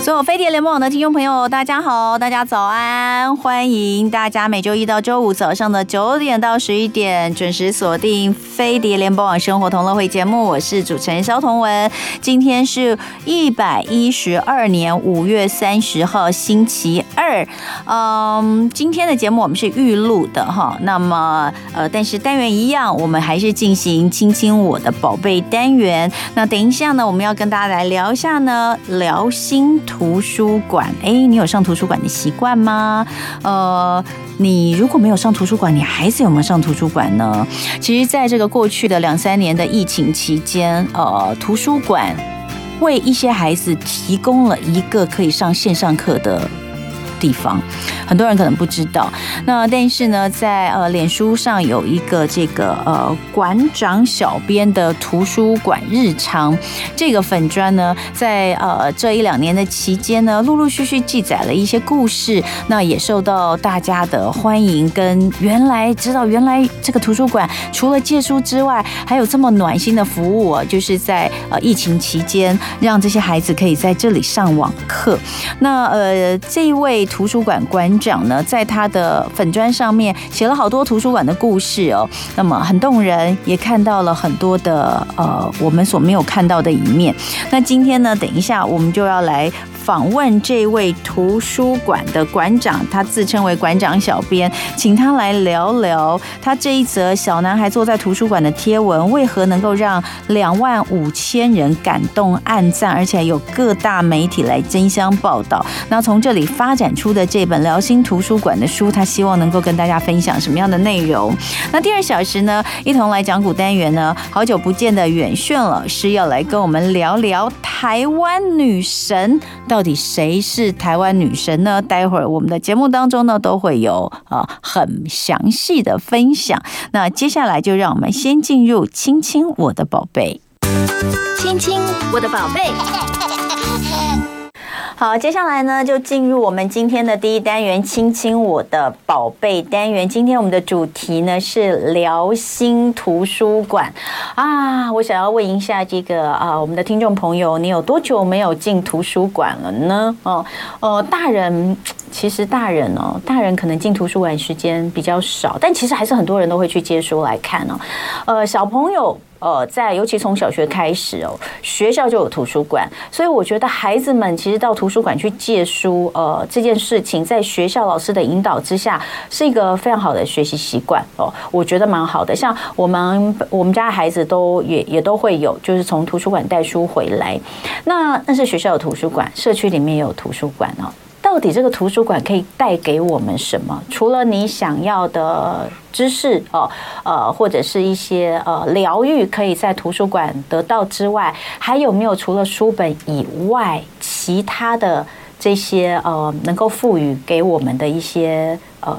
所有飞碟联播网的听众朋友，大家好，大家早安！欢迎大家每周一到周五早上的九点到十一点准时锁定飞碟联播网生活同乐会节目，我是主持人萧彤文。今天是一百一十二年五月三十号星期二，嗯，今天的节目我们是预录的哈，那么呃，但是单元一样，我们还是进行亲亲我的宝贝单元。那等一下呢，我们要跟大家来聊一下呢，聊心图。书馆，哎，你有上图书馆的习惯吗？呃，你如果没有上图书馆，你孩子有没有上图书馆呢？其实，在这个过去的两三年的疫情期间，呃，图书馆为一些孩子提供了一个可以上线上课的地方，很多人可能不知道。那但是呢，在呃脸书上有一个这个呃馆长小编的图书馆日常这个粉砖呢，在呃这一两年的期间呢，陆陆续续记载了一些故事，那也受到大家的欢迎。跟原来知道原来这个图书馆除了借书之外，还有这么暖心的服务啊，就是在呃疫情期间让这些孩子可以在这里上网课。那呃这一位。图书馆馆长呢，在他的粉砖上面写了好多图书馆的故事哦，那么很动人，也看到了很多的呃我们所没有看到的一面。那今天呢，等一下我们就要来。访问这位图书馆的馆长，他自称为馆长小编，请他来聊聊他这一则小男孩坐在图书馆的贴文，为何能够让两万五千人感动暗赞，而且有各大媒体来争相报道。那从这里发展出的这本聊心图书馆的书，他希望能够跟大家分享什么样的内容？那第二小时呢，一同来讲古单元呢，好久不见的远炫老师要来跟我们聊聊台湾女神到。底谁是台湾女神呢？待会儿我们的节目当中呢，都会有啊很详细的分享。那接下来就让我们先进入亲亲我的宝贝，亲亲我的宝贝。好，接下来呢，就进入我们今天的第一单元“亲亲我的宝贝”单元。今天我们的主题呢是聊心图书馆啊。我想要问一下这个啊，我们的听众朋友，你有多久没有进图书馆了呢？哦，呃，大人其实大人哦，大人可能进图书馆时间比较少，但其实还是很多人都会去借书来看哦。呃，小朋友。呃，在尤其从小学开始哦，学校就有图书馆，所以我觉得孩子们其实到图书馆去借书，呃，这件事情在学校老师的引导之下，是一个非常好的学习习惯哦，我觉得蛮好的。像我们我们家孩子都也也都会有，就是从图书馆带书回来。那那是学校有图书馆，社区里面也有图书馆哦。到底这个图书馆可以带给我们什么？除了你想要的知识哦，呃，或者是一些呃疗愈，可以在图书馆得到之外，还有没有除了书本以外，其他的这些呃能够赋予给我们的一些呃？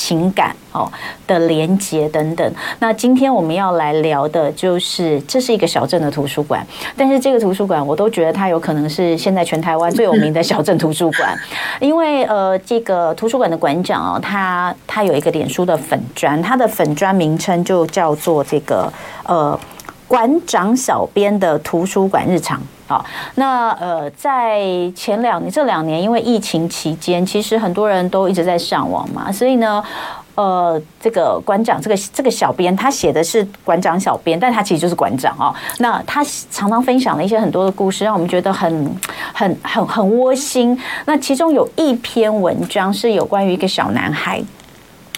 情感哦的连接等等，那今天我们要来聊的就是，这是一个小镇的图书馆，但是这个图书馆我都觉得它有可能是现在全台湾最有名的小镇图书馆，因为呃，这个图书馆的馆长哦，他他有一个脸书的粉砖，他的粉砖名称就叫做这个呃馆长小编的图书馆日常。好，那呃，在前两这两年，因为疫情期间，其实很多人都一直在上网嘛，所以呢，呃，这个馆长，这个这个小编，他写的是馆长小编，但他其实就是馆长哦。那他常常分享了一些很多的故事，让我们觉得很很很很窝心。那其中有一篇文章是有关于一个小男孩。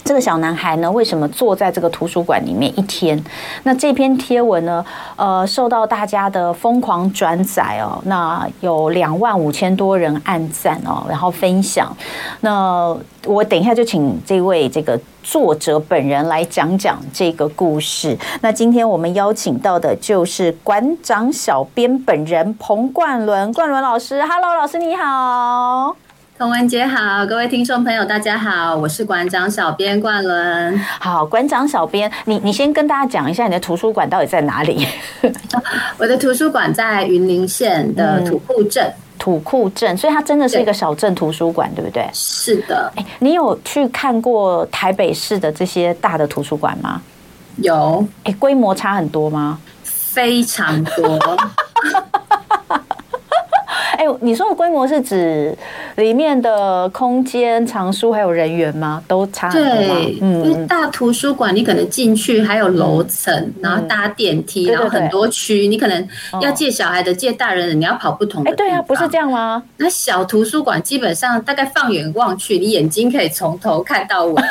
这个小男孩呢，为什么坐在这个图书馆里面一天？那这篇贴文呢，呃，受到大家的疯狂转载哦，那有两万五千多人按赞哦，然后分享。那我等一下就请这位这个作者本人来讲讲这个故事。那今天我们邀请到的就是馆长小编本人彭冠伦，冠伦老师，Hello，老师你好。彤雯姐好，各位听众朋友大家好，我是馆长小编冠伦。好，馆长小编，你你先跟大家讲一下你的图书馆到底在哪里？我的图书馆在云林县的土库镇。嗯土库镇，所以它真的是一个小镇图书馆，对不对？是的。哎，你有去看过台北市的这些大的图书馆吗？有。哎，规模差很多吗？非常多。哎，你说的规模是指里面的空间、藏书还有人员吗？都差很多？对，嗯，因为大图书馆你可能进去还有楼层，嗯、然后搭电梯，嗯、然后很多区，你可能要借小孩的、借大人的，你要跑不同的。哎，对啊，不是这样吗？那小图书馆基本上大概放眼望去，你眼睛可以从头看到尾。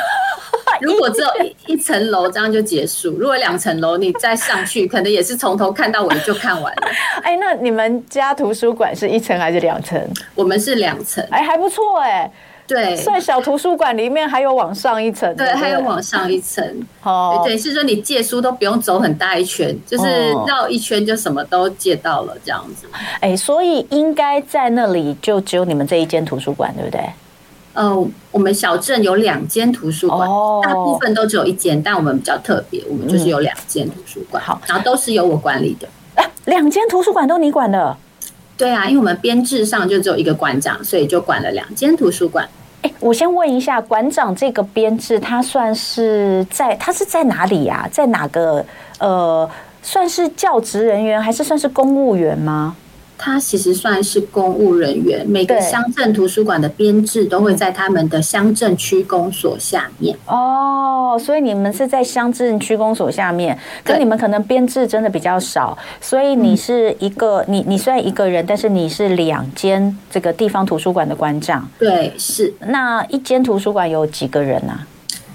如果只有一一层楼，这样就结束；如果两层楼，你再上去，可能也是从头看到尾就看完了。哎，那你们家图书馆是一层还是两层？我们是两层。哎，还不错哎。对，算小图书馆里面还有往上一层。对，还有往上一层。哦，对，是说你借书都不用走很大一圈，就是绕一圈就什么都借到了这样子。哎，所以应该在那里就只有你们这一间图书馆，对不对？呃，我们小镇有两间图书馆，大部分都只有一间，但我们比较特别，我们就是有两间图书馆。好，然后都是由我管理的。两间图书馆都你管的？对啊，因为我们编制上就只有一个馆长，所以就管了两间图书馆。哎，我先问一下，馆长这个编制，他算是在他是在哪里呀？在哪个呃，算是教职人员，还是算是公务员吗？他其实算是公务人员，每个乡镇图书馆的编制都会在他们的乡镇区公所下面。哦，所以你们是在乡镇区公所下面，可你们可能编制真的比较少，所以你是一个，嗯、你你虽然一个人，但是你是两间这个地方图书馆的馆长。对，是。那一间图书馆有几个人啊？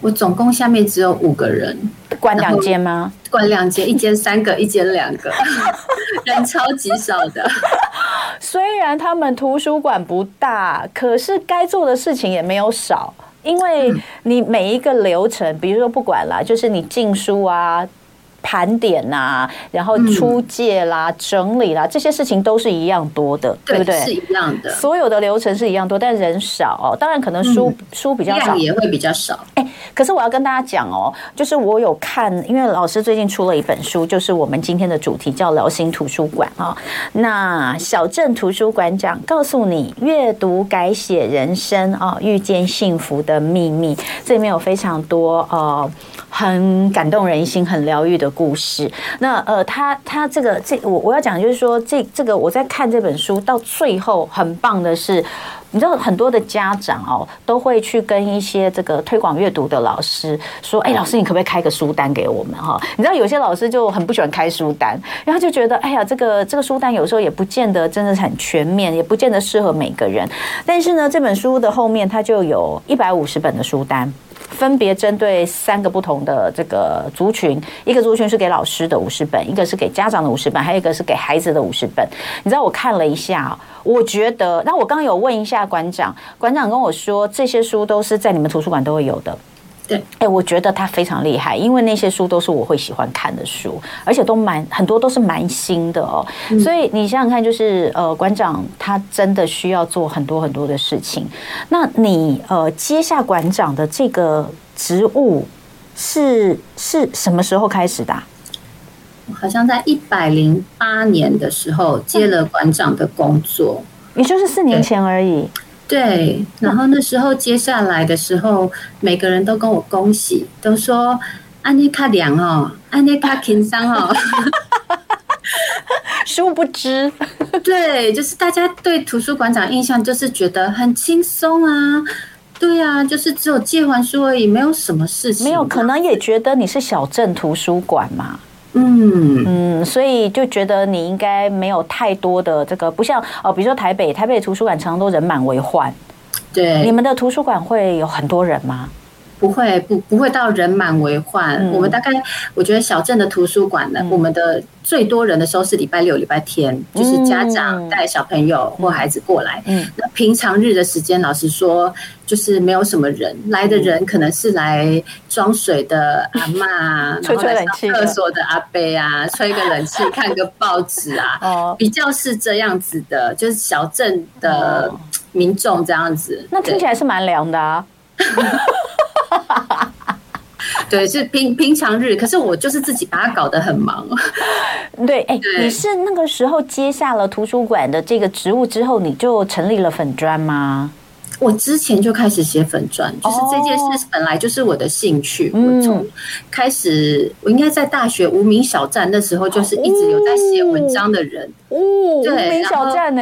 我总共下面只有五个人，管两间吗？管两间，一间三个，一间两个，人超级少的。虽然他们图书馆不大，可是该做的事情也没有少，因为你每一个流程，比如说不管啦，就是你进书啊。盘点呐、啊，然后出借啦、嗯、整理啦，这些事情都是一样多的，对，对不对？是一样的，所有的流程是一样多，但人少哦。当然，可能书、嗯、书比较少，也会比较少。哎，可是我要跟大家讲哦，就是我有看，因为老师最近出了一本书，就是我们今天的主题叫《疗心图书馆》啊。那小镇图书馆长告诉你，阅读改写人生啊，遇见幸福的秘密，这里面有非常多呃。很感动人心、很疗愈的故事。那呃，他他这个这我我要讲就是说，这这个我在看这本书到最后，很棒的是，你知道很多的家长哦，都会去跟一些这个推广阅读的老师说：“哎，老师，你可不可以开个书单给我们？”哈，你知道有些老师就很不喜欢开书单，然后就觉得：“哎呀，这个这个书单有时候也不见得真的是很全面，也不见得适合每个人。”但是呢，这本书的后面它就有一百五十本的书单。分别针对三个不同的这个族群，一个族群是给老师的五十本，一个是给家长的五十本，还有一个是给孩子的五十本。你知道我看了一下，我觉得，那我刚刚有问一下馆长，馆长跟我说这些书都是在你们图书馆都会有的。对，哎，我觉得他非常厉害，因为那些书都是我会喜欢看的书，而且都蛮很多都是蛮新的哦。嗯、所以你想想看，就是呃，馆长他真的需要做很多很多的事情。那你呃接下馆长的这个职务是是什么时候开始的、啊？好像在一百零八年的时候接了馆长的工作，也就是四年前而已。对，然后那时候接下来的时候，每个人都跟我恭喜，都说安妮卡凉哦，安妮卡轻松哦。殊不知，对，就是大家对图书馆长印象就是觉得很轻松啊，对啊，就是只有借还书而已，没有什么事情。没有，可能也觉得你是小镇图书馆嘛。嗯嗯，所以就觉得你应该没有太多的这个，不像哦，比如说台北，台北图书馆常常都人满为患。对，你们的图书馆会有很多人吗？不会，不不会到人满为患。嗯、我们大概，我觉得小镇的图书馆呢，嗯、我们的最多人的时候是礼拜六、礼拜天，嗯、就是家长带小朋友或孩子过来。嗯，那平常日的时间，老实说，就是没有什么人。来的人可能是来装水的阿妈，吹吹冷气，厕所的阿伯啊，吹个冷气，看个报纸啊。哦，比较是这样子的，就是小镇的民众这样子。那听起来是蛮凉的啊。对，是平平常日，可是我就是自己把它搞得很忙。对，哎，你是那个时候接下了图书馆的这个职务之后，你就成立了粉专吗？我之前就开始写粉专，就是这件事本来就是我的兴趣。我从开始，我应该在大学无名小站那时候，就是一直有在写文章的人。哦，无名小站呢？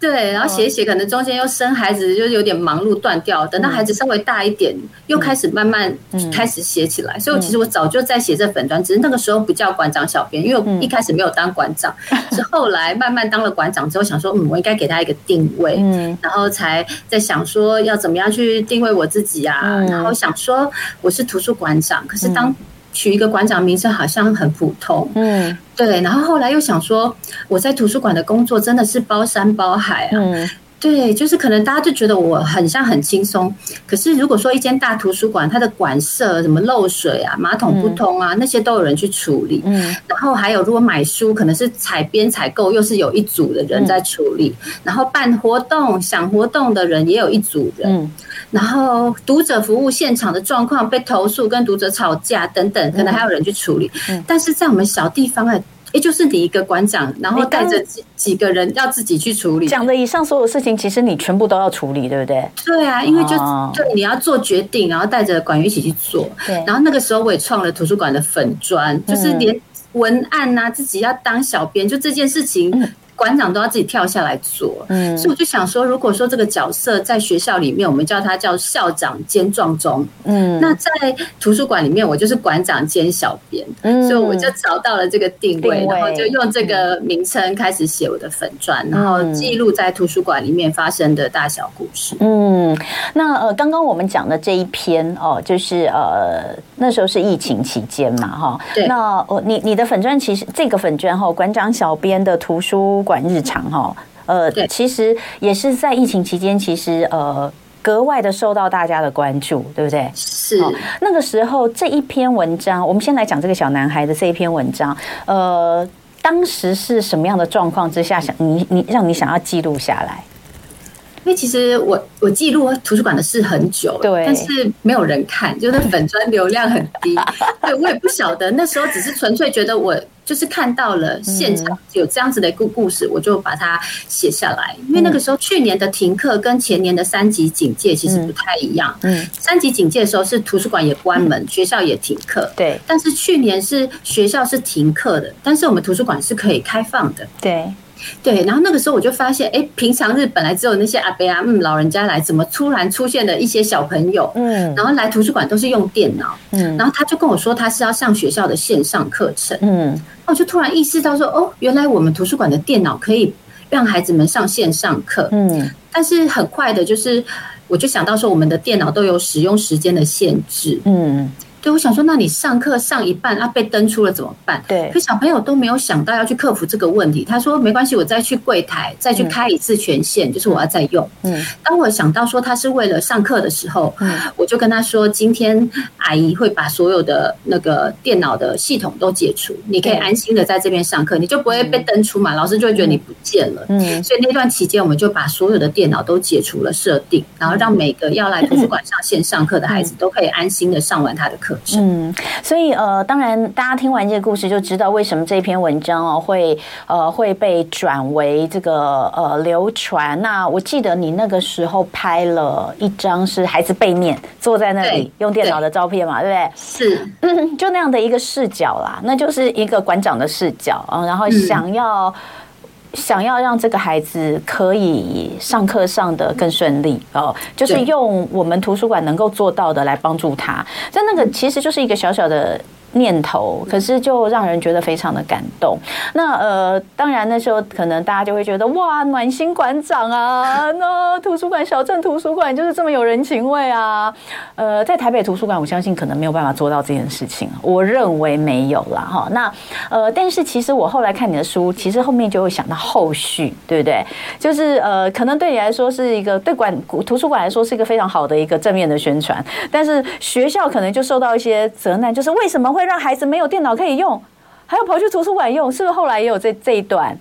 对，然后写一写，可能中间又生孩子，就有点忙碌断掉。等到孩子稍微大一点，又开始慢慢开始写起来。所以，其实我早就在写这粉专，只是那个时候不叫馆长小编，因为我一开始没有当馆长，是后来慢慢当了馆长之后，想说，嗯，我应该给他一个定位，然后才在想说要怎么样去定位我自己啊。然后想说我是图书馆长，可是当取一个馆长名字好像很普通，嗯，对。然后后来又想说，我在图书馆的工作真的是包山包海啊。嗯对，就是可能大家就觉得我很像很轻松，可是如果说一间大图书馆，它的馆舍什么漏水啊、马桶不通啊，那些都有人去处理。嗯，然后还有如果买书，可能是采编采购，又是有一组的人在处理。然后办活动、想活动的人也有一组人。嗯，然后读者服务现场的状况被投诉、跟读者吵架等等，可能还有人去处理。嗯，但是在我们小地方啊。也就是你一个馆长，然后带着几几个人要自己去处理。讲的以上所有事情，其实你全部都要处理，对不对？对啊，因为就对你要做决定，然后带着馆员一起去做。对。然后那个时候我也创了图书馆的粉砖，就是连文案呐，自己要当小编，就这件事情。馆长都要自己跳下来做，嗯，所以我就想说，如果说这个角色在学校里面，我们叫他叫校长兼撞钟，嗯，那在图书馆里面，我就是馆长兼小编，嗯，所以我就找到了这个定位，然后就用这个名称开始写我的粉专，然后记录在图书馆里面发生的大小故事。嗯，那呃，刚刚我们讲的这一篇哦，就是呃，那时候是疫情期间嘛，哈，对，那哦，你你的粉专其实这个粉专哈，馆长小编的图书馆日常哈，呃，其实也是在疫情期间，其实呃格外的受到大家的关注，对不对？是。那个时候这一篇文章，我们先来讲这个小男孩的这一篇文章，呃，当时是什么样的状况之下想你你让你想要记录下来？因为其实我我记录图书馆的事很久了，对，但是没有人看，就是粉砖流量很低，对，我也不晓得，那时候只是纯粹觉得我。就是看到了现场有这样子的一个故事，我就把它写下来。因为那个时候去年的停课跟前年的三级警戒其实不太一样。嗯，三级警戒的时候是图书馆也关门，学校也停课。对，但是去年是学校是停课的，但是我们图书馆是可以开放的。对。对，然后那个时候我就发现，哎，平常日本来只有那些阿伯啊，嗯，老人家来，怎么突然出现了一些小朋友？嗯，然后来图书馆都是用电脑，嗯，然后他就跟我说，他是要上学校的线上课程，嗯，我就突然意识到说，哦，原来我们图书馆的电脑可以让孩子们上线上课，嗯，但是很快的，就是我就想到说，我们的电脑都有使用时间的限制，嗯。对，我想说，那你上课上一半啊，被登出了怎么办？对，可小朋友都没有想到要去克服这个问题。他说没关系，我再去柜台再去开一次权限，就是我要再用。嗯，当我想到说他是为了上课的时候，嗯，我就跟他说，今天阿姨会把所有的那个电脑的系统都解除，你可以安心的在这边上课，你就不会被登出嘛，老师就会觉得你不见了。嗯，所以那段期间，我们就把所有的电脑都解除了设定，然后让每个要来图书馆上线上课的孩子都可以安心的上完他的课。嗯，所以呃，当然，大家听完这个故事就知道为什么这篇文章哦会呃会被转为这个呃流传。那我记得你那个时候拍了一张是孩子背面坐在那里用电脑的照片嘛，对，对不对？是，嗯，就那样的一个视角啦，那就是一个馆长的视角啊，然后想要。想要让这个孩子可以上课上得更顺利哦，就是用我们图书馆能够做到的来帮助他。但那个其实就是一个小小的。念头，可是就让人觉得非常的感动。那呃，当然那时候可能大家就会觉得哇，暖心馆长啊，那图书馆小镇图书馆就是这么有人情味啊。呃，在台北图书馆，我相信可能没有办法做到这件事情，我认为没有啦哈。那呃，但是其实我后来看你的书，其实后面就会想到后续，对不对？就是呃，可能对你来说是一个对馆图书馆来说是一个非常好的一个正面的宣传，但是学校可能就受到一些责难，就是为什么。会让孩子没有电脑可以用，还要跑去图书馆用，是不是后来也有这这一段？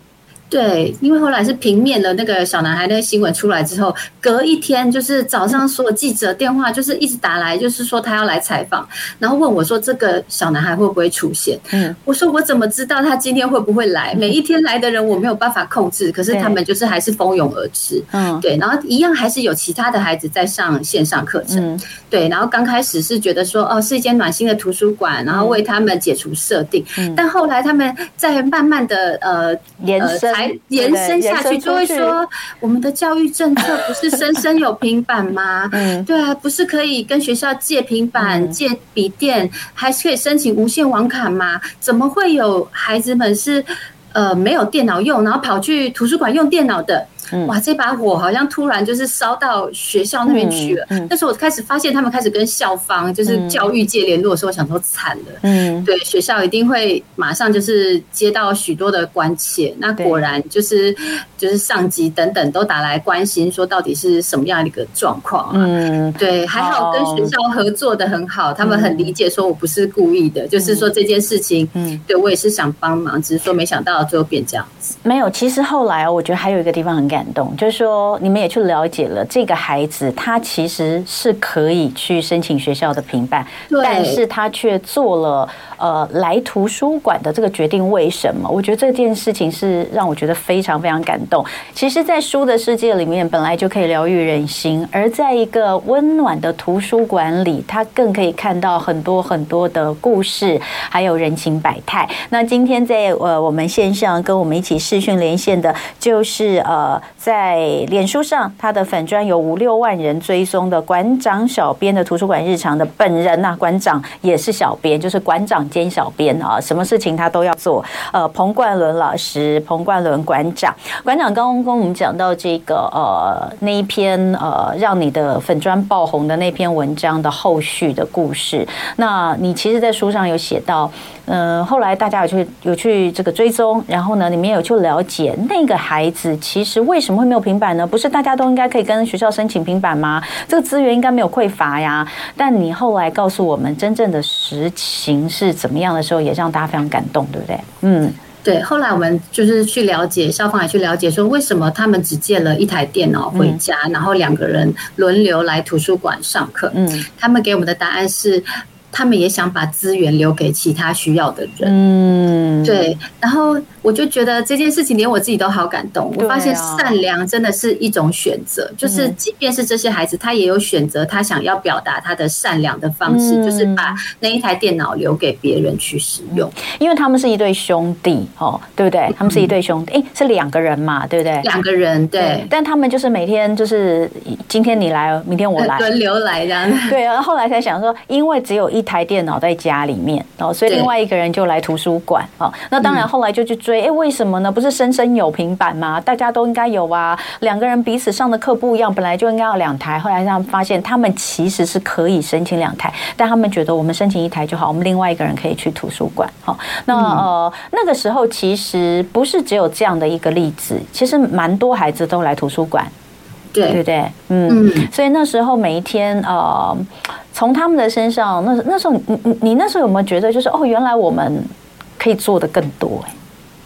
对，因为后来是平面的那个小男孩那个新闻出来之后，隔一天就是早上所有记者电话就是一直打来，就是说他要来采访，然后问我说这个小男孩会不会出现？嗯，我说我怎么知道他今天会不会来？每一天来的人我没有办法控制，可是他们就是还是蜂拥而至。嗯，对，然后一样还是有其他的孩子在上线上课程。对，然后刚开始是觉得说哦是一间暖心的图书馆，然后为他们解除设定，但后来他们在慢慢的呃延伸。还延伸下去，就会说我们的教育政策不是生生有平板吗？嗯，对啊，不是可以跟学校借平板、借笔电，还是可以申请无线网卡吗？怎么会有孩子们是呃没有电脑用，然后跑去图书馆用电脑的？哇，这把火好像突然就是烧到学校那边去了。那时候我开始发现，他们开始跟校方，就是教育界联络的时候，我想说惨了。嗯，对，学校一定会马上就是接到许多的关切。那果然就是就是上级等等都打来关心，说到底是什么样的一个状况啊？嗯，对，还好跟学校合作的很好，他们很理解，说我不是故意的，就是说这件事情，嗯，对我也是想帮忙，只是说没想到最后变这样子。没有，其实后来我觉得还有一个地方很感。感动，就是说你们也去了解了这个孩子，他其实是可以去申请学校的平板，但是他却做了呃来图书馆的这个决定。为什么？我觉得这件事情是让我觉得非常非常感动。其实，在书的世界里面，本来就可以疗愈人心，而在一个温暖的图书馆里，他更可以看到很多很多的故事，还有人情百态。那今天在呃我们线上跟我们一起视讯连线的，就是呃。在脸书上，他的粉砖有五六万人追踪的馆长小编的图书馆日常的本人呐、啊，馆长也是小编，就是馆长兼小编啊，什么事情他都要做。呃，彭冠伦老师，彭冠伦馆长，馆长刚刚跟我们讲到这个呃那一篇呃让你的粉砖爆红的那篇文章的后续的故事。那你其实，在书上有写到，嗯、后来大家有去有去这个追踪，然后呢，你们有去了解那个孩子其实为什么会没有平板呢？不是大家都应该可以跟学校申请平板吗？这个资源应该没有匮乏呀。但你后来告诉我们真正的实情是怎么样的时候，也让大家非常感动，对不对？嗯，对。后来我们就是去了解，校方也去了解，说为什么他们只借了一台电脑回家，嗯、然后两个人轮流来图书馆上课。嗯，他们给我们的答案是。他们也想把资源留给其他需要的人，嗯，对。然后我就觉得这件事情连我自己都好感动。我发现善良真的是一种选择，就是即便是这些孩子，他也有选择他想要表达他的善良的方式，就是把那一台电脑留给别人去使用。因为他们是一对兄弟，哦，对不对？他们是一对兄弟，哎，是两个人嘛，对不对？两个人，对。但他们就是每天就是今天你来，明天我来，轮流来这样。对，然后后来才想说，因为只有一。台电脑在家里面哦，所以另外一个人就来图书馆哦。那当然后来就去追，哎，为什么呢？不是生生有平板吗？大家都应该有啊。两个人彼此上的课不一样，本来就应该要两台。后来他们发现，他们其实是可以申请两台，但他们觉得我们申请一台就好，我们另外一个人可以去图书馆。好，那呃那个时候其实不是只有这样的一个例子，其实蛮多孩子都来图书馆。对对对，嗯，所以那时候每一天，呃，从他们的身上，那那时候，你你你那时候有没有觉得，就是哦，原来我们可以做的更多？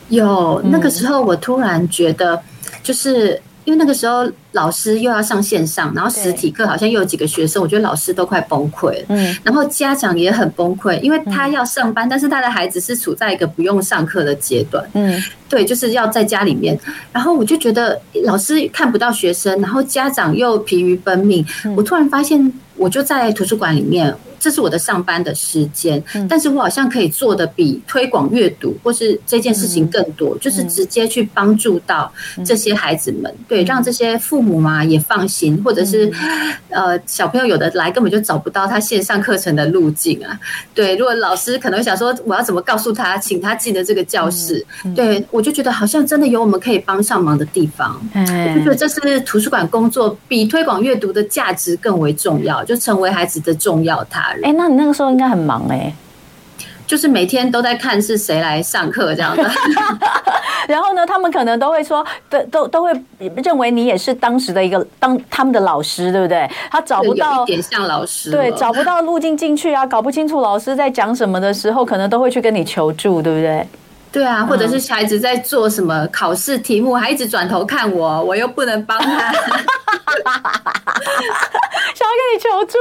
有，那个时候我突然觉得，就是。因为那个时候老师又要上线上，然后实体课好像又有几个学生，我觉得老师都快崩溃了。嗯，然后家长也很崩溃，因为他要上班，但是他的孩子是处在一个不用上课的阶段。嗯，对，就是要在家里面。然后我就觉得老师看不到学生，然后家长又疲于奔命。我突然发现，我就在图书馆里面。这是我的上班的时间，但是我好像可以做的比推广阅读或是这件事情更多，就是直接去帮助到这些孩子们，对，让这些父母嘛也放心，或者是呃小朋友有的来根本就找不到他线上课程的路径啊，对，如果老师可能会想说我要怎么告诉他，请他进的这个教室，对，我就觉得好像真的有我们可以帮上忙的地方，我就觉得这是图书馆工作比推广阅读的价值更为重要，就成为孩子的重要他。哎、欸，那你那个时候应该很忙哎、欸，就是每天都在看是谁来上课这样的。然后呢，他们可能都会说，都都都会认为你也是当时的一个当他们的老师，对不对？他找不到点像老师，对，找不到路径进去啊，搞不清楚老师在讲什么的时候，可能都会去跟你求助，对不对？对啊，或者是小孩子在做什么考试题目，还一直转头看我，我又不能帮他，想要跟你求助，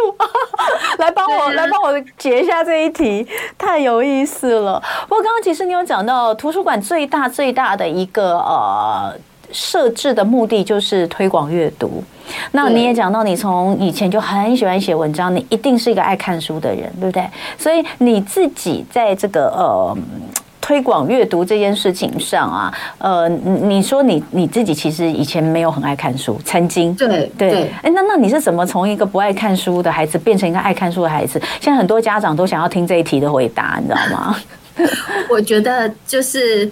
来帮我，来帮我解一下这一题，太有意思了。不过刚刚其实你有讲到，图书馆最大最大的一个呃设置的目的就是推广阅读。那你也讲到，你从以前就很喜欢写文章，你一定是一个爱看书的人，对不对？所以你自己在这个呃。推广阅读这件事情上啊，呃，你说你你自己其实以前没有很爱看书，曾经对对，哎，那那你是怎么从一个不爱看书的孩子变成一个爱看书的孩子？现在很多家长都想要听这一题的回答，你知道吗？我觉得就是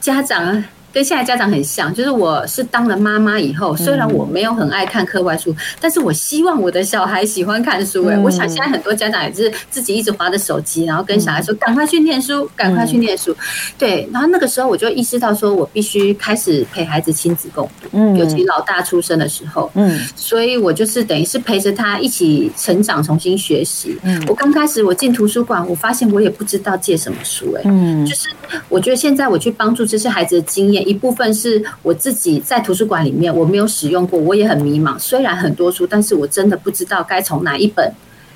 家长。跟现在家长很像，就是我是当了妈妈以后，虽然我没有很爱看课外书，但是我希望我的小孩喜欢看书。哎，我想现在很多家长也是自己一直划着手机，然后跟小孩说：“赶快去念书，赶快去念书。”对，然后那个时候我就意识到，说我必须开始陪孩子亲子共读，尤其老大出生的时候，嗯，所以我就是等于是陪着他一起成长，重新学习。嗯，我刚开始我进图书馆，我发现我也不知道借什么书，哎，嗯，就是我觉得现在我去帮助这些孩子的经验。一部分是我自己在图书馆里面，我没有使用过，我也很迷茫。虽然很多书，但是我真的不知道该从哪一本。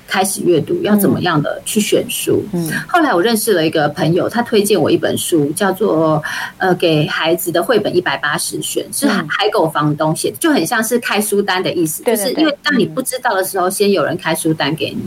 开始阅读要怎么样的去选书？嗯，后来我认识了一个朋友，他推荐我一本书，叫做《呃给孩子的绘本一百八十选》，是海狗房东写的，就很像是开书单的意思。就是因为当你不知道的时候，先有人开书单给你，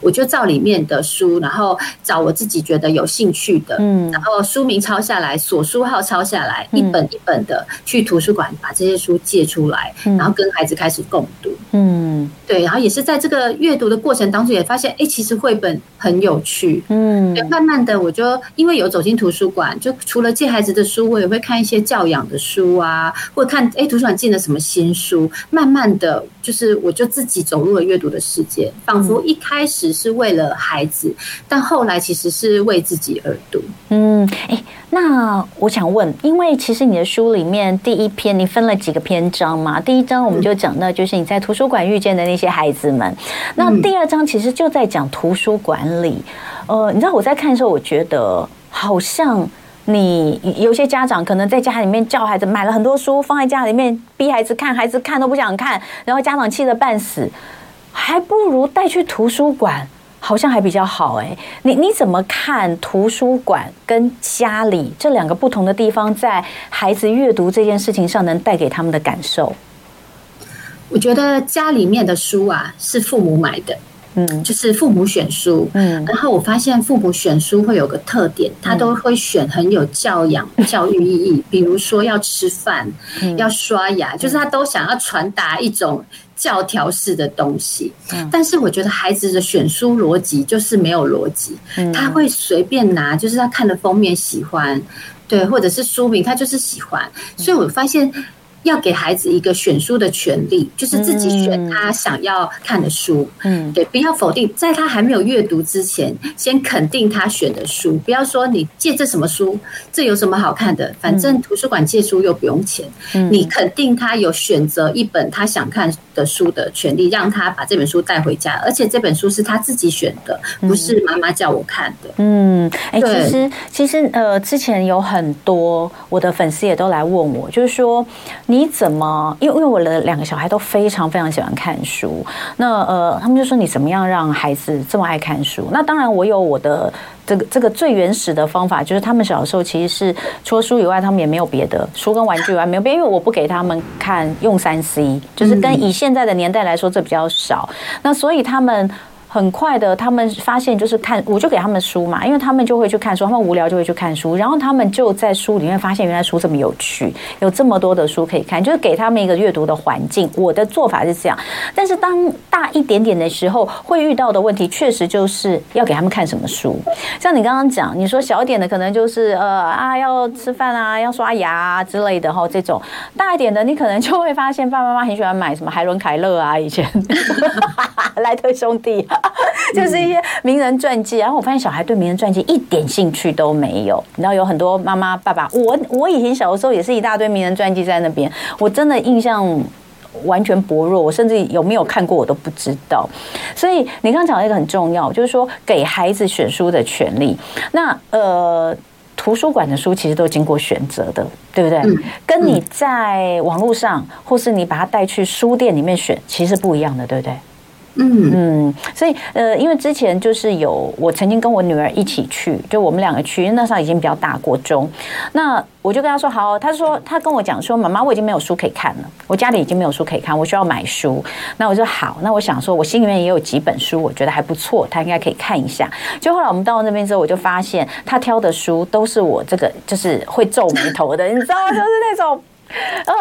我就照里面的书，然后找我自己觉得有兴趣的，嗯，然后书名抄下来，锁书号抄下来，一本一本的去图书馆把这些书借出来，然后跟孩子开始共读。嗯，对，然后也是在这个阅读的过程当中。当时也发现，哎，其实绘本很有趣。嗯，慢慢的，我就因为有走进图书馆，就除了借孩子的书，我也会看一些教养的书啊，或者看，哎，图书馆进了什么新书。慢慢的就是，我就自己走入了阅读的世界，仿佛一开始是为了孩子，但后来其实是为自己而读。嗯，哎。那我想问，因为其实你的书里面第一篇你分了几个篇章嘛？第一章我们就讲到就是你在图书馆遇见的那些孩子们。那第二章其实就在讲图书馆里。呃，你知道我在看的时候，我觉得好像你有些家长可能在家里面叫孩子买了很多书放在家里面，逼孩子看，孩子看都不想看，然后家长气得半死，还不如带去图书馆。好像还比较好哎，你你怎么看图书馆跟家里这两个不同的地方，在孩子阅读这件事情上能带给他们的感受？我觉得家里面的书啊是父母买的，嗯，就是父母选书，嗯，然后我发现父母选书会有个特点，他都会选很有教养、教育意义，比如说要吃饭、要刷牙，就是他都想要传达一种。教条式的东西，但是我觉得孩子的选书逻辑就是没有逻辑，他会随便拿，就是他看的封面喜欢，对，或者是书名他就是喜欢，所以我发现。要给孩子一个选书的权利，就是自己选他想要看的书。嗯，对，不要否定，在他还没有阅读之前，先肯定他选的书。不要说你借这什么书，这有什么好看的？反正图书馆借书又不用钱。你肯定他有选择一本他想看的书的权利，让他把这本书带回家，而且这本书是他自己选的，不是妈妈叫我看的。嗯，哎，其实其实呃，之前有很多我的粉丝也都来问我，就是说。你怎么？因为因为我的两个小孩都非常非常喜欢看书，那呃，他们就说你怎么样让孩子这么爱看书？那当然，我有我的这个这个最原始的方法，就是他们小时候其实是除了书以外，他们也没有别的书跟玩具以外没有别，因为我不给他们看用三 C，就是跟以现在的年代来说，这比较少。那所以他们。很快的，他们发现就是看，我就给他们书嘛，因为他们就会去看书，他们无聊就会去看书，然后他们就在书里面发现原来书这么有趣，有这么多的书可以看，就是给他们一个阅读的环境。我的做法是这样，但是当大一点点的时候，会遇到的问题确实就是要给他们看什么书。像你刚刚讲，你说小点的可能就是呃啊要吃饭啊，要刷牙之类的哈，这种大一点的你可能就会发现爸爸妈妈很喜欢买什么海伦凯勒啊，以前莱特兄弟。就是一些名人传记，然后我发现小孩对名人传记一点兴趣都没有。你知道有很多妈妈、爸爸，我我以前小的时候也是一大堆名人传记在那边，我真的印象完全薄弱，我甚至有没有看过我都不知道。所以你刚刚讲的一个很重要，就是说给孩子选书的权利。那呃。图书馆的书其实都经过选择的，对不对？嗯、跟你在网络上，或是你把它带去书店里面选，其实不一样的，对不对？嗯嗯，所以呃，因为之前就是有我曾经跟我女儿一起去，就我们两个去，因为那时候已经比较大国中，那我就跟她说好，她说她跟我讲说，妈妈我已经没有书可以看了，我家里已经没有书可以看，我需要买书。那我说好，那我想说我心里面也有几本书，我觉得还不错，她应该可以看一下。就后来我们到那边之后，我就发现她挑的书都是我这个就是会皱眉头的，你知道吗？就是那种。哦，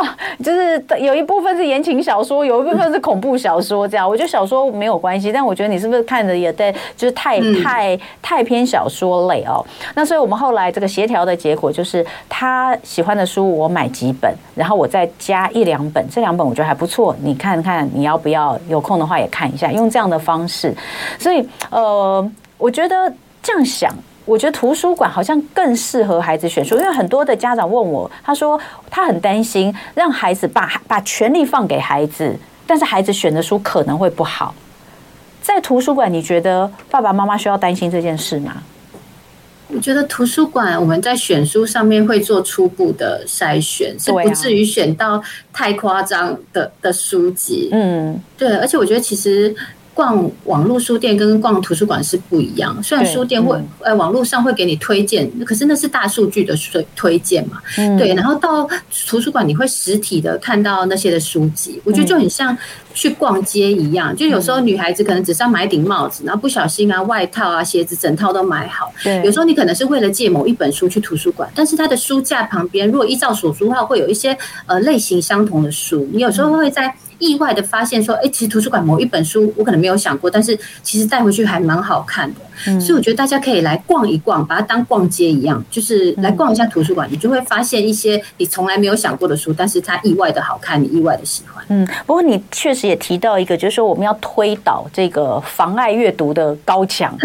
就是有一部分是言情小说，有一部分是恐怖小说，这样。我觉得小说没有关系，但我觉得你是不是看的也对，就是太太太偏小说类哦。那所以我们后来这个协调的结果就是，他喜欢的书我买几本，然后我再加一两本，这两本我觉得还不错，你看看你要不要，有空的话也看一下，用这样的方式。所以呃，我觉得这样想。我觉得图书馆好像更适合孩子选书，因为很多的家长问我，他说他很担心让孩子把把权力放给孩子，但是孩子选的书可能会不好。在图书馆，你觉得爸爸妈妈需要担心这件事吗？我觉得图书馆我们在选书上面会做初步的筛选，是不至于选到太夸张的的书籍。嗯，对，而且我觉得其实。逛网络书店跟逛图书馆是不一样，虽然书店会呃网络上会给你推荐，可是那是大数据的推推荐嘛，对。然后到图书馆你会实体的看到那些的书籍，我觉得就很像去逛街一样。就有时候女孩子可能只是要买顶帽子，然后不小心啊外套啊鞋子整套都买好。对。有时候你可能是为了借某一本书去图书馆，但是它的书架旁边如果依照所书的话，会有一些呃类型相同的书，你有时候会在。意外的发现说，哎，其实图书馆某一本书我可能没有想过，但是其实带回去还蛮好看的。嗯，所以我觉得大家可以来逛一逛，把它当逛街一样，就是来逛一下图书馆，你就会发现一些你从来没有想过的书，但是它意外的好看，你意外的喜欢。嗯，不过你确实也提到一个，就是说我们要推倒这个妨碍阅读的高墙。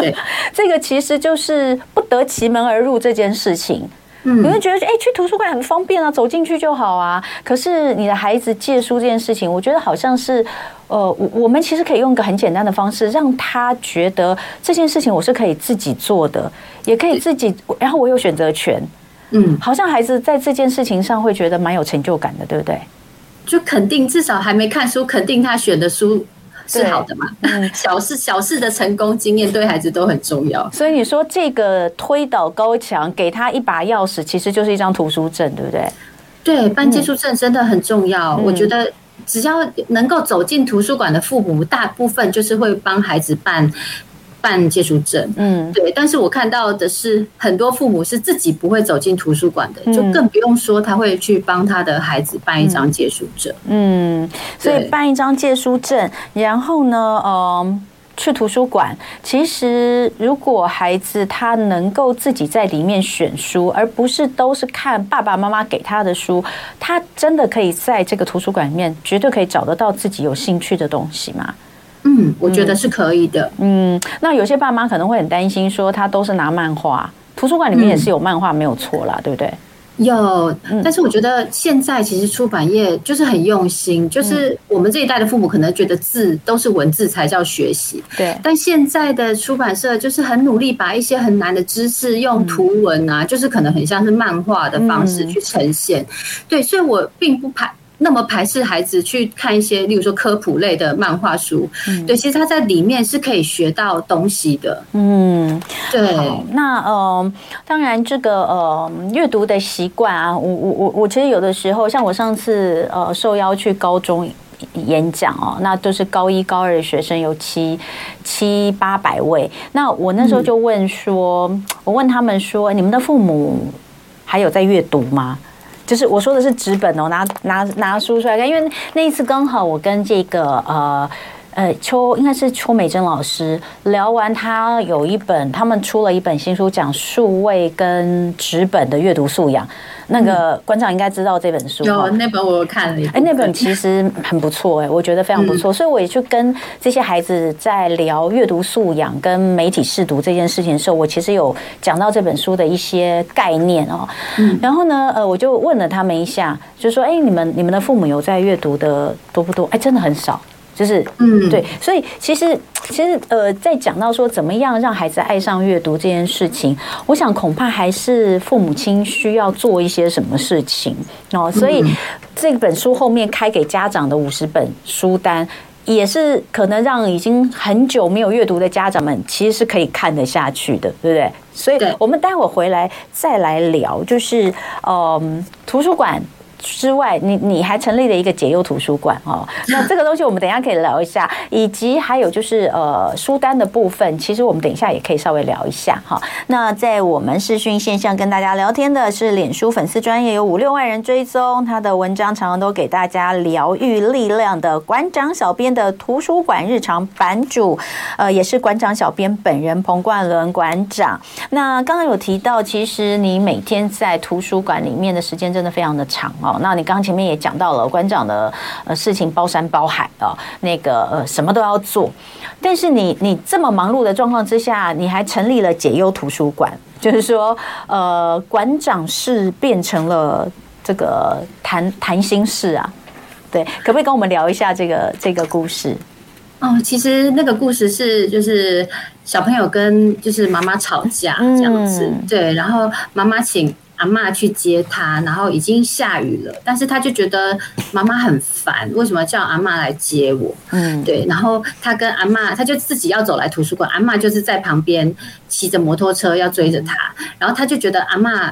对，这个其实就是不得其门而入这件事情。你会觉得，哎，去图书馆很方便啊，走进去就好啊。可是你的孩子借书这件事情，我觉得好像是，呃，我我们其实可以用一个很简单的方式，让他觉得这件事情我是可以自己做的，也可以自己，然后我有选择权。嗯，好像孩子在这件事情上会觉得蛮有成就感的，对不对？就肯定至少还没看书，肯定他选的书。是好的嘛？嗯，小事小事的成功经验对孩子都很重要。所以你说这个推倒高墙，给他一把钥匙，其实就是一张图书证，对不对？对，办借书证真的很重要。我觉得只要能够走进图书馆的父母，大部分就是会帮孩子办。办借书证，嗯，对，但是我看到的是很多父母是自己不会走进图书馆的，就更不用说他会去帮他的孩子办一张借书证，嗯，所以办一张借书证，然后呢，嗯，去图书馆，其实如果孩子他能够自己在里面选书，而不是都是看爸爸妈妈给他的书，他真的可以在这个图书馆里面绝对可以找得到自己有兴趣的东西吗？嗯，我觉得是可以的。嗯，那有些爸妈可能会很担心，说他都是拿漫画，图书馆里面也是有漫画，没有错啦，对不对？有，但是我觉得现在其实出版业就是很用心，就是我们这一代的父母可能觉得字都是文字才叫学习，对。但现在的出版社就是很努力，把一些很难的知识用图文啊，就是可能很像是漫画的方式去呈现。对，所以我并不排。那么排斥孩子去看一些，例如说科普类的漫画书，嗯，对，其实他在里面是可以学到东西的。嗯，对。那呃，当然这个呃，阅读的习惯啊，我我我我其实有的时候，像我上次呃受邀去高中演讲哦，那都是高一高二的学生有七七八百位，那我那时候就问说，嗯，我问他们说，你们的父母还有在阅读吗？就是我说的是纸本哦，拿拿拿书出来看，因为那一次刚好我跟这个呃呃邱应该是邱美珍老师聊完，他有一本他们出了一本新书，讲数位跟纸本的阅读素养。那个馆长应该知道这本书，有那本我看了，哎，那本其实很不错，哎，我觉得非常不错，所以我也去跟这些孩子在聊阅读素养跟媒体试读这件事情的时候，我其实有讲到这本书的一些概念哦。然后呢，呃，我就问了他们一下，就说，哎，你们你们的父母有在阅读的多不多？哎，真的很少。就是嗯，对，所以其实其实呃，在讲到说怎么样让孩子爱上阅读这件事情，我想恐怕还是父母亲需要做一些什么事情哦。所以这本书后面开给家长的五十本书单，也是可能让已经很久没有阅读的家长们其实是可以看得下去的，对不对？所以我们待会儿回来再来聊，就是嗯，图书馆。之外，你你还成立了一个解忧图书馆哦。那这个东西我们等一下可以聊一下，以及还有就是呃书单的部分，其实我们等一下也可以稍微聊一下哈。那在我们视讯线上跟大家聊天的是脸书粉丝专业有五六万人追踪，他的文章常常都给大家疗愈力量的馆长小编的图书馆日常版主，呃，也是馆长小编本人彭冠伦馆长。那刚刚有提到，其实你每天在图书馆里面的时间真的非常的长哦。那你刚刚前面也讲到了馆长的呃事情包山包海啊，那个呃什么都要做，但是你你这么忙碌的状况之下，你还成立了解忧图书馆，就是说呃馆长室变成了这个谈谈心室啊，对，可不可以跟我们聊一下这个这个故事？哦，其实那个故事是就是小朋友跟就是妈妈吵架这样子，嗯、对，然后妈妈请。阿妈去接他，然后已经下雨了，但是他就觉得妈妈很烦，为什么叫阿妈来接我？嗯，对，然后他跟阿妈，他就自己要走来图书馆，阿妈就是在旁边骑着摩托车要追着他，然后他就觉得阿嬷。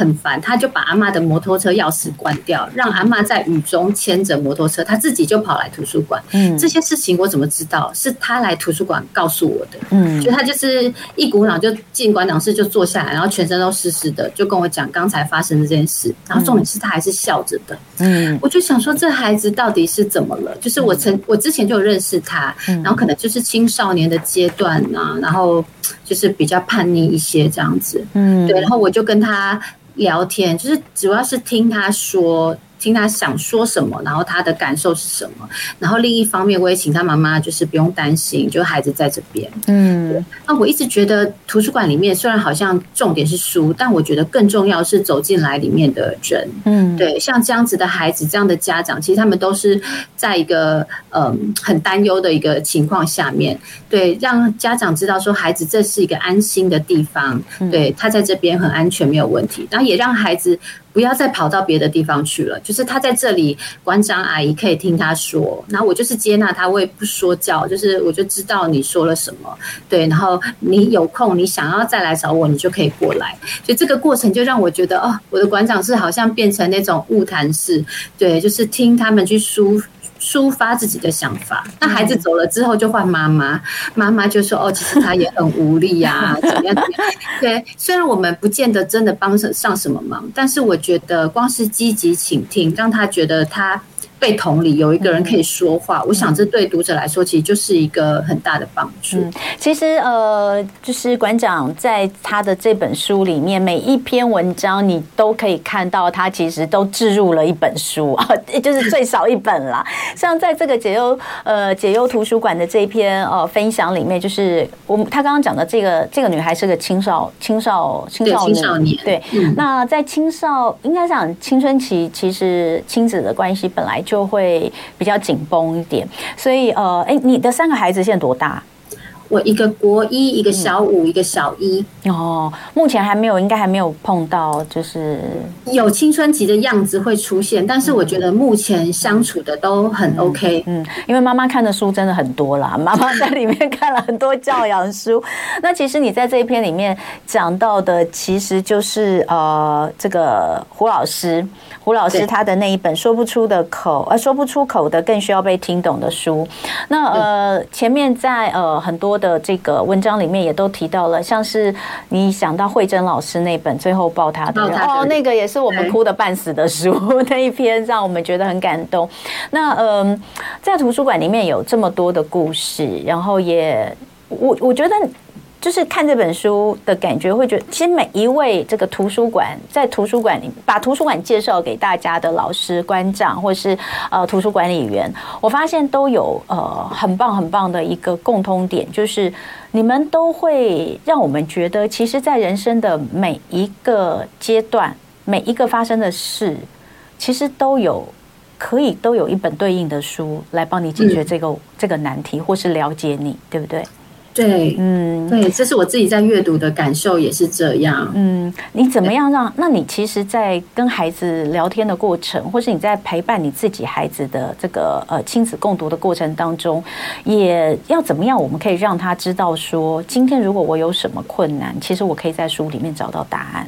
很烦，他就把阿妈的摩托车钥匙关掉，让阿妈在雨中牵着摩托车，他自己就跑来图书馆。嗯，这些事情我怎么知道？是他来图书馆告诉我的。嗯，所以他就是一股脑就进馆长室就坐下来，然后全身都湿湿的，就跟我讲刚才发生的这件事。然后重点是他还是笑着的。嗯，我就想说这孩子到底是怎么了？就是我曾我之前就有认识他，然后可能就是青少年的阶段啊，然后就是比较叛逆一些这样子。嗯，对，然后我就跟他。聊天就是主要是听他说。听他想说什么，然后他的感受是什么，然后另一方面，我也请他妈妈就是不用担心，就孩子在这边。嗯，那我一直觉得图书馆里面虽然好像重点是书，但我觉得更重要是走进来里面的人。嗯，对，像这样子的孩子，这样的家长，其实他们都是在一个嗯很担忧的一个情况下面，对，让家长知道说孩子这是一个安心的地方，对，他在这边很安全，没有问题，然后也让孩子。不要再跑到别的地方去了。就是他在这里，馆长阿姨可以听他说，然后我就是接纳他，我也不说教，就是我就知道你说了什么，对，然后你有空你想要再来找我，你就可以过来。所以这个过程就让我觉得，哦，我的馆长是好像变成那种物谈式，对，就是听他们去抒。抒发自己的想法。那孩子走了之后，就换妈妈。妈妈就说：“哦，其实他也很无力呀，怎么样？怎么样？”对，虽然我们不见得真的帮上什么忙，但是我觉得光是积极倾听，让他觉得他。被同理，有一个人可以说话，我想这对读者来说，其实就是一个很大的帮助。嗯，其实呃，就是馆长在他的这本书里面，每一篇文章你都可以看到，他其实都置入了一本书啊，就是最少一本啦。像在这个解忧呃解忧图书馆的这一篇呃分享里面，就是我们他刚刚讲的这个这个女孩是个青少青少青少青少年，对，那在青少应该讲青春期，其实亲子的关系本来就。会比较紧绷一点，所以呃，哎，你的三个孩子现在多大？我一个国一，一个小五，一个小一。哦，目前还没有，应该还没有碰到，就是有青春期的样子会出现，但是我觉得目前相处的都很 OK。嗯，因为妈妈看的书真的很多啦，妈妈在里面看了很多教养书。那其实你在这一篇里面讲到的，其实就是呃，这个胡老师，胡老师他的那一本说不出的口，呃，说不出口的更需要被听懂的书。那呃，前面在呃很多。的这个文章里面也都提到了，像是你想到慧珍老师那本《最后抱他的人》哦，那个也是我们哭的半死的书，那一篇让我们觉得很感动。那嗯，在图书馆里面有这么多的故事，然后也我我觉得。就是看这本书的感觉，会觉得其实每一位这个图书馆在图书馆里把图书馆介绍给大家的老师、馆长或是呃图书管理员，我发现都有呃很棒很棒的一个共通点，就是你们都会让我们觉得，其实，在人生的每一个阶段、每一个发生的事，其实都有可以都有一本对应的书来帮你解决这个、嗯、这个难题，或是了解你，对不对？对，嗯，对，这是我自己在阅读的感受，也是这样。嗯，你怎么样让？那你其实，在跟孩子聊天的过程，或是你在陪伴你自己孩子的这个呃亲子共读的过程当中，也要怎么样？我们可以让他知道说，今天如果我有什么困难，其实我可以在书里面找到答案。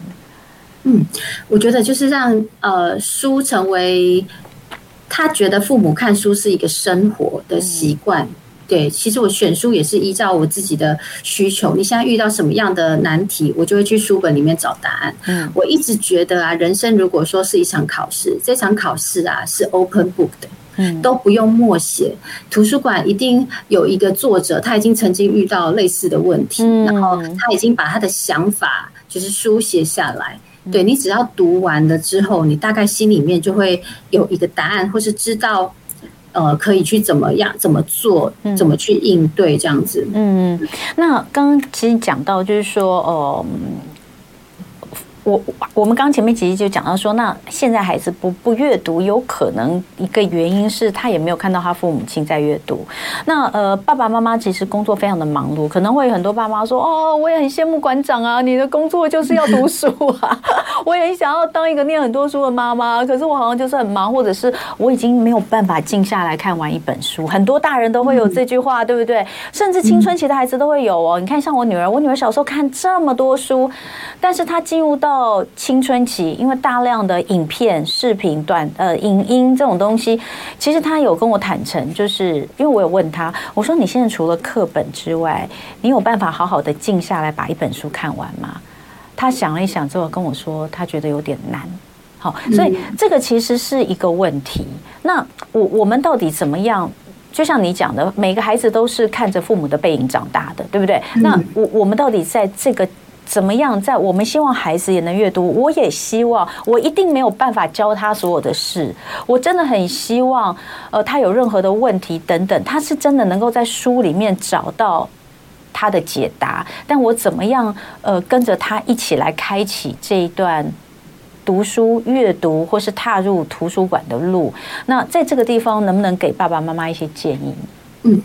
嗯，我觉得就是让呃书成为他觉得父母看书是一个生活的习惯。嗯对，其实我选书也是依照我自己的需求。你现在遇到什么样的难题，我就会去书本里面找答案。嗯，我一直觉得啊，人生如果说是一场考试，这场考试啊是 open book 的，嗯，都不用默写。图书馆一定有一个作者，他已经曾经遇到类似的问题，然后他已经把他的想法就是书写下来。对，你只要读完了之后，你大概心里面就会有一个答案，或是知道。呃，可以去怎么样，怎么做，怎么去应对这样子。嗯，那刚刚其实讲到就是说，呃。我我们刚前面其实就讲到说，那现在孩子不不阅读，有可能一个原因是他也没有看到他父母亲在阅读。那呃，爸爸妈妈其实工作非常的忙碌，可能会很多爸妈说，哦，我也很羡慕馆长啊，你的工作就是要读书啊，我也想要当一个念很多书的妈妈，可是我好像就是很忙，或者是我已经没有办法静下来看完一本书。很多大人都会有这句话，对不对？甚至青春期的孩子都会有哦。你看，像我女儿，我女儿小时候看这么多书，但是她进入到到青春期，因为大量的影片、视频、短呃影音这种东西，其实他有跟我坦诚，就是因为我有问他，我说你现在除了课本之外，你有办法好好的静下来把一本书看完吗？他想了一想之后跟我说，他觉得有点难。好，所以这个其实是一个问题。那我我们到底怎么样？就像你讲的，每个孩子都是看着父母的背影长大的，对不对？那我我们到底在这个。怎么样？在我们希望孩子也能阅读，我也希望，我一定没有办法教他所有的事。我真的很希望，呃，他有任何的问题等等，他是真的能够在书里面找到他的解答。但我怎么样，呃，跟着他一起来开启这一段读书、阅读，或是踏入图书馆的路？那在这个地方，能不能给爸爸妈妈一些建议？嗯，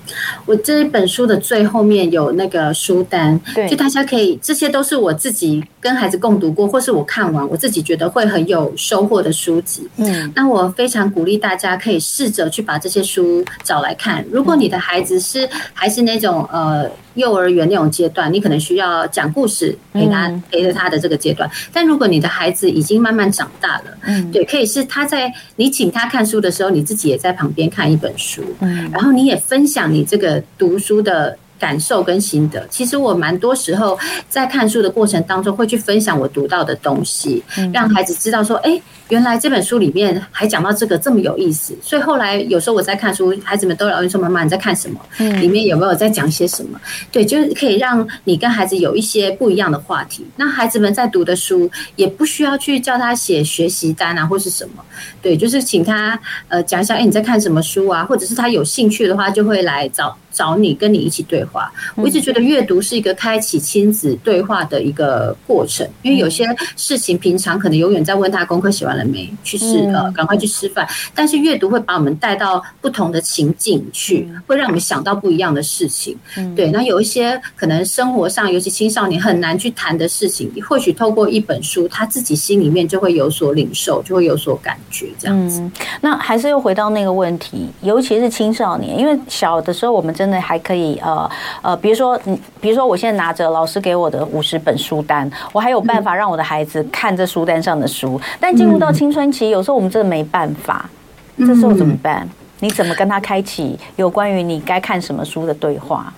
我这一本书的最后面有那个书单，对，就大家可以，这些都是我自己跟孩子共读过，或是我看完我自己觉得会很有收获的书籍。嗯，那我非常鼓励大家可以试着去把这些书找来看。如果你的孩子是还是那种呃。幼儿园那种阶段，你可能需要讲故事陪他陪着他的这个阶段。但如果你的孩子已经慢慢长大了，嗯，对，可以是他在你请他看书的时候，你自己也在旁边看一本书，嗯，然后你也分享你这个读书的。感受跟心得，其实我蛮多时候在看书的过程当中会去分享我读到的东西，让孩子知道说，哎，原来这本书里面还讲到这个这么有意思。所以后来有时候我在看书，孩子们都会说：“妈妈你在看什么？里面有没有在讲些什么？”对，就是可以让你跟孩子有一些不一样的话题。那孩子们在读的书也不需要去叫他写学习单啊，或是什么。对，就是请他呃讲一下，哎，你在看什么书啊？或者是他有兴趣的话，就会来找。找你，跟你一起对话。我一直觉得阅读是一个开启亲子对话的一个过程，因为有些事情平常可能永远在问他功课写完了没，去吃呃，赶快去吃饭。但是阅读会把我们带到不同的情境去，会让我们想到不一样的事情。对，那有一些可能生活上，尤其青少年很难去谈的事情，或许透过一本书，他自己心里面就会有所领受，就会有所感觉。这样子。那还是又回到那个问题，尤其是青少年，因为小的时候我们真。真的还可以，呃呃，比如说，你比如说，我现在拿着老师给我的五十本书单，我还有办法让我的孩子看这书单上的书。但进入到青春期，有时候我们真的没办法，这时候怎么办？你怎么跟他开启有关于你该看什么书的对话？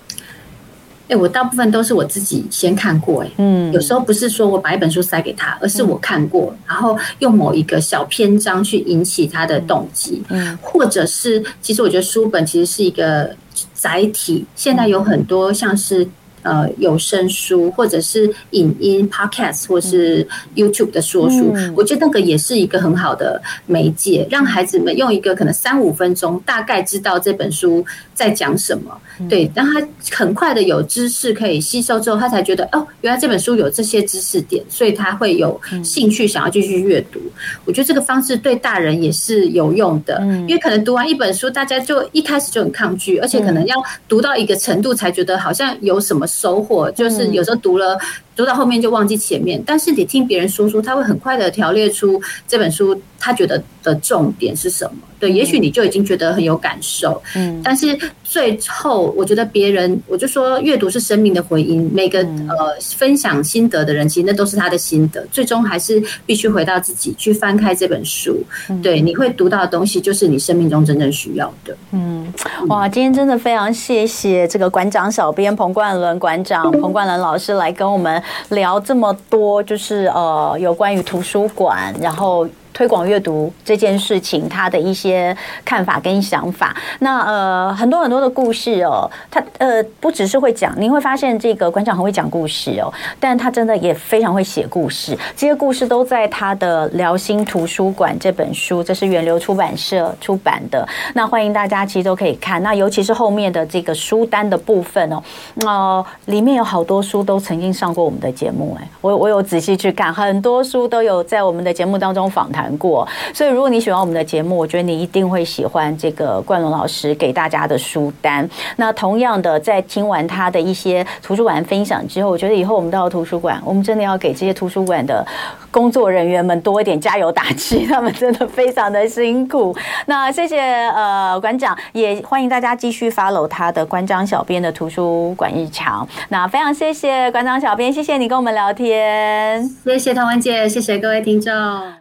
哎，我大部分都是我自己先看过，哎，嗯，有时候不是说我把一本书塞给他，而是我看过，然后用某一个小篇章去引起他的动机，嗯，或者是，其实我觉得书本其实是一个载体。现在有很多像是呃有声书，或者是影音 Podcast，或是 YouTube 的说书，我觉得那个也是一个很好的媒介，让孩子们用一个可能三五分钟，大概知道这本书在讲什么。对，让他很快的有知识可以吸收之后，他才觉得哦，原来这本书有这些知识点，所以他会有兴趣想要继续阅读。我觉得这个方式对大人也是有用的，因为可能读完一本书，大家就一开始就很抗拒，而且可能要读到一个程度才觉得好像有什么收获，就是有时候读了。读到后面就忘记前面，但是你听别人说书，他会很快的条列出这本书他觉得的重点是什么。对，也许你就已经觉得很有感受。嗯，但是最后我觉得别人，我就说阅读是生命的回音。每个呃分享心得的人，其实那都是他的心得。最终还是必须回到自己去翻开这本书。对，你会读到的东西，就是你生命中真正需要的。嗯，哇，今天真的非常谢谢这个馆长小编彭冠伦馆长彭冠伦老师来跟我们。聊这么多，就是呃，有关于图书馆，然后。推广阅读这件事情，他的一些看法跟想法。那呃，很多很多的故事哦，他呃不只是会讲，您会发现这个馆长很会讲故事哦，但他真的也非常会写故事。这些故事都在他的《辽心图书馆》这本书，这是远流出版社出版的。那欢迎大家其实都可以看。那尤其是后面的这个书单的部分哦，哦、里面有好多书都曾经上过我们的节目哎，我我有仔细去看，很多书都有在我们的节目当中访谈过，所以如果你喜欢我们的节目，我觉得你一定会喜欢这个冠龙老师给大家的书单。那同样的，在听完他的一些图书馆分享之后，我觉得以后我们到了图书馆，我们真的要给这些图书馆的工作人员们多一点加油打气，他们真的非常的辛苦。那谢谢呃馆长，也欢迎大家继续 follow 他的馆长小编的图书馆日常。那非常谢谢馆长小编，谢谢你跟我们聊天，谢谢童文姐，谢谢各位听众。